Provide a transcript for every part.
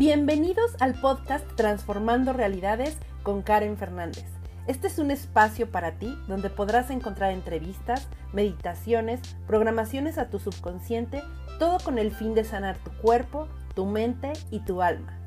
Bienvenidos al podcast Transformando Realidades con Karen Fernández. Este es un espacio para ti donde podrás encontrar entrevistas, meditaciones, programaciones a tu subconsciente, todo con el fin de sanar tu cuerpo, tu mente y tu alma.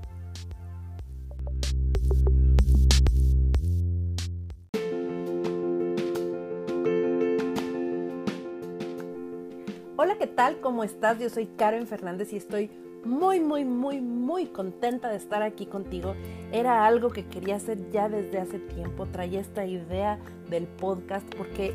Hola, ¿qué tal? ¿Cómo estás? Yo soy Karen Fernández y estoy muy, muy, muy, muy contenta de estar aquí contigo. Era algo que quería hacer ya desde hace tiempo. Traía esta idea del podcast porque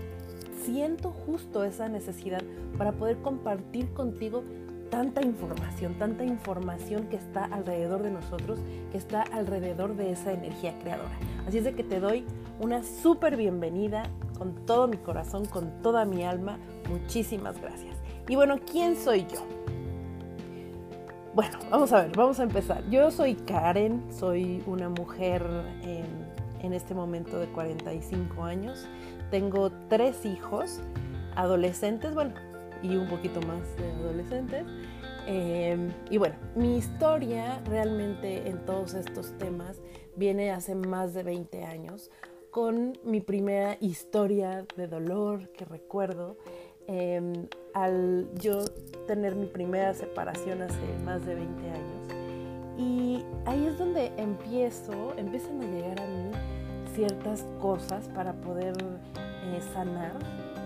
siento justo esa necesidad para poder compartir contigo tanta información, tanta información que está alrededor de nosotros, que está alrededor de esa energía creadora. Así es de que te doy una súper bienvenida con todo mi corazón, con toda mi alma. Muchísimas gracias. Y bueno, ¿quién soy yo? Bueno, vamos a ver, vamos a empezar. Yo soy Karen, soy una mujer en, este momento de 45 años. Tengo tres hijos, adolescentes, bueno, y un poquito más de adolescentes. Em, y bueno, mi historia realmente en todos estos temas viene hace más de 20 años con mi primera historia de dolor que recuerdo. Em, al yo tener mi primera separación hace más de 20 años. Y ahí es donde empiezo, empiezan a llegar a mí ciertas cosas para poder eh, sanar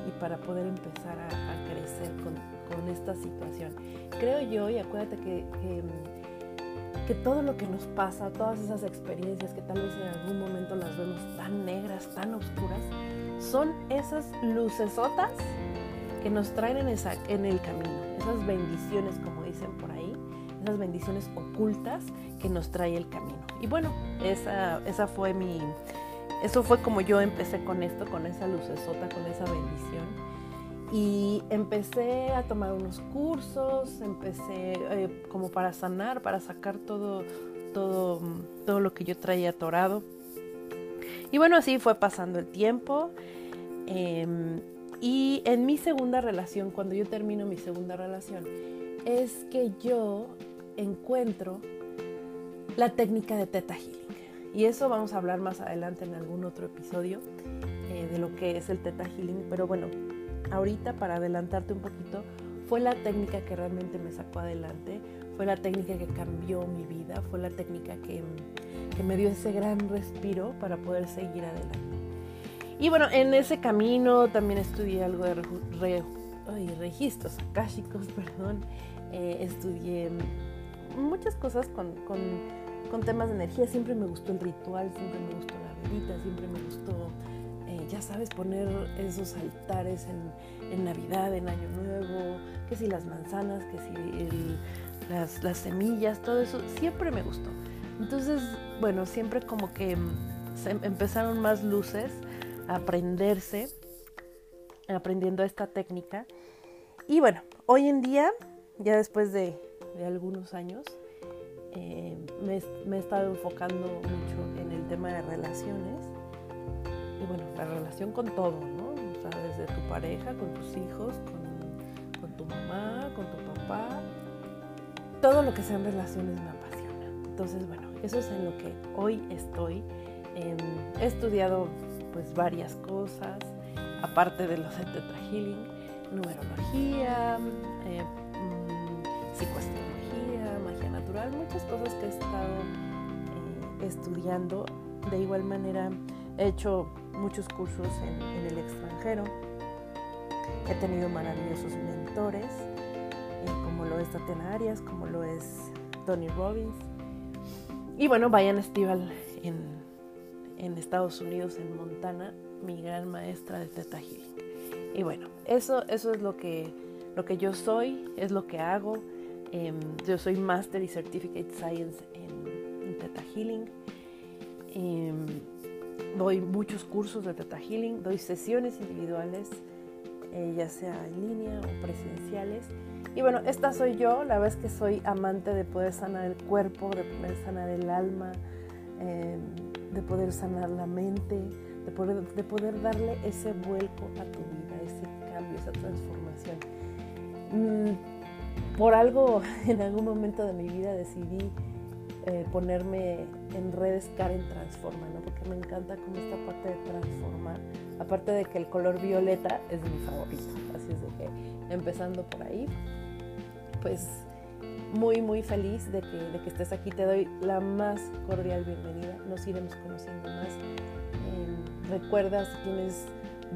y para poder empezar a, crecer con, con, esta situación. Creo yo, y acuérdate que, que, que todo lo que nos pasa, todas esas experiencias que tal vez en algún momento las vemos tan negras, tan oscuras, son esas lucesotas que nos traen en, el camino, esas bendiciones, como dicen por ahí, esas bendiciones ocultas que nos trae el camino. Y bueno, esa, esa fue mi, eso fue como yo empecé con esto, con esa lucesota, con esa bendición. Y empecé a tomar unos cursos, empecé eh, como para sanar, para sacar todo, todo, todo lo que yo traía atorado. Y bueno, así fue pasando el tiempo. Em, y en mi segunda relación, cuando yo termino mi segunda relación, es que yo encuentro la técnica de Theta Healing. Y eso vamos a hablar más adelante en algún otro episodio eh, de lo que es el Theta Healing. Pero bueno, ahorita para adelantarte un poquito, fue la técnica que realmente me sacó adelante, fue la técnica que cambió mi vida, fue la técnica que me dio ese gran respiro para poder seguir adelante. Y bueno, en ese camino también estudié algo de registros akáshicos, perdón. Eh, estudié muchas cosas con, temas de energía. Siempre me gustó el ritual, siempre me gustó la velita, siempre me gustó, eh, ya sabes, poner esos altares en, Navidad, en Año Nuevo, que si las manzanas, que si las, las semillas, todo eso, siempre me gustó. Entonces, bueno, siempre como que se empezaron más luces aprenderse, aprendiendo esta técnica. Y bueno, hoy en día, ya después de, algunos años, eh, me, he estado enfocando mucho en el tema de relaciones. Y bueno, la relación con todo, ¿no? O sea, desde tu pareja, con tus hijos, con, con tu mamá, con tu papá. Todo lo que sean relaciones me apasiona. Entonces, bueno, eso es en lo que hoy estoy. he estudiado pues varias cosas, aparte de los de Theta Healing, numerología, eh, mm, psicoastrología, magia natural, muchas cosas que he estado eh, estudiando. De igual manera he hecho muchos cursos en, el extranjero, he tenido maravillosos mentores, eh, como lo es Tatiana Arias, como lo es Tony Robbins. Y bueno, vayan Estival en en Estados Unidos, en Montana, mi gran maestra de Theta Healing. Y bueno, eso, eso es lo que, lo que yo soy, es lo que hago. Em, yo soy Master y Certificate Science en, en Theta Healing. Em, doy muchos cursos de Theta Healing, doy sesiones individuales, eh, ya sea en línea o presenciales. Y bueno, esta soy yo, la verdad es que soy amante de poder sanar el cuerpo, de poder sanar el alma. De poder sanar la mente, de poder, de poder darle ese vuelco a tu vida, ese cambio, esa transformación. Mm, por algo, en algún momento de mi vida decidí eh, ponerme en redes Karen Transforma, ¿no? Porque me encanta como esta parte de transformar. Aparte de que el color violeta es mi favorito. Así es de que empezando por ahí, pues muy, muy feliz de que, de que estés aquí. Te doy la más cordial bienvenida. Nos iremos conociendo más. Eh, recuerda si tienes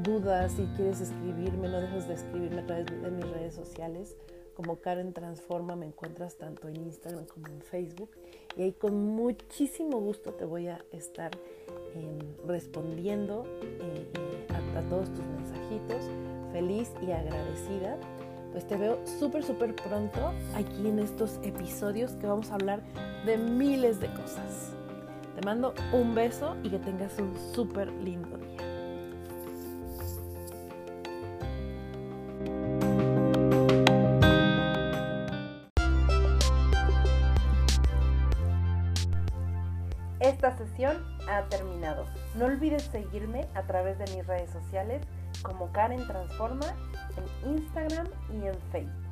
dudas, si quieres escribirme, no dejes de escribirme a través de mis redes sociales como Karen Transforma me encuentras tanto en Instagram como en Facebook y ahí con muchísimo gusto te voy a estar em, respondiendo eh, eh, a, todos tus mensajitos, feliz y agradecida. Pues te veo súper, súper pronto aquí en estos episodios que vamos a hablar de miles de cosas. Te mando un beso y que tengas un súper lindo día. Esta sesión ha terminado. No olvides seguirme a través de mis redes sociales como Karen Transforma en Instagram y en Facebook.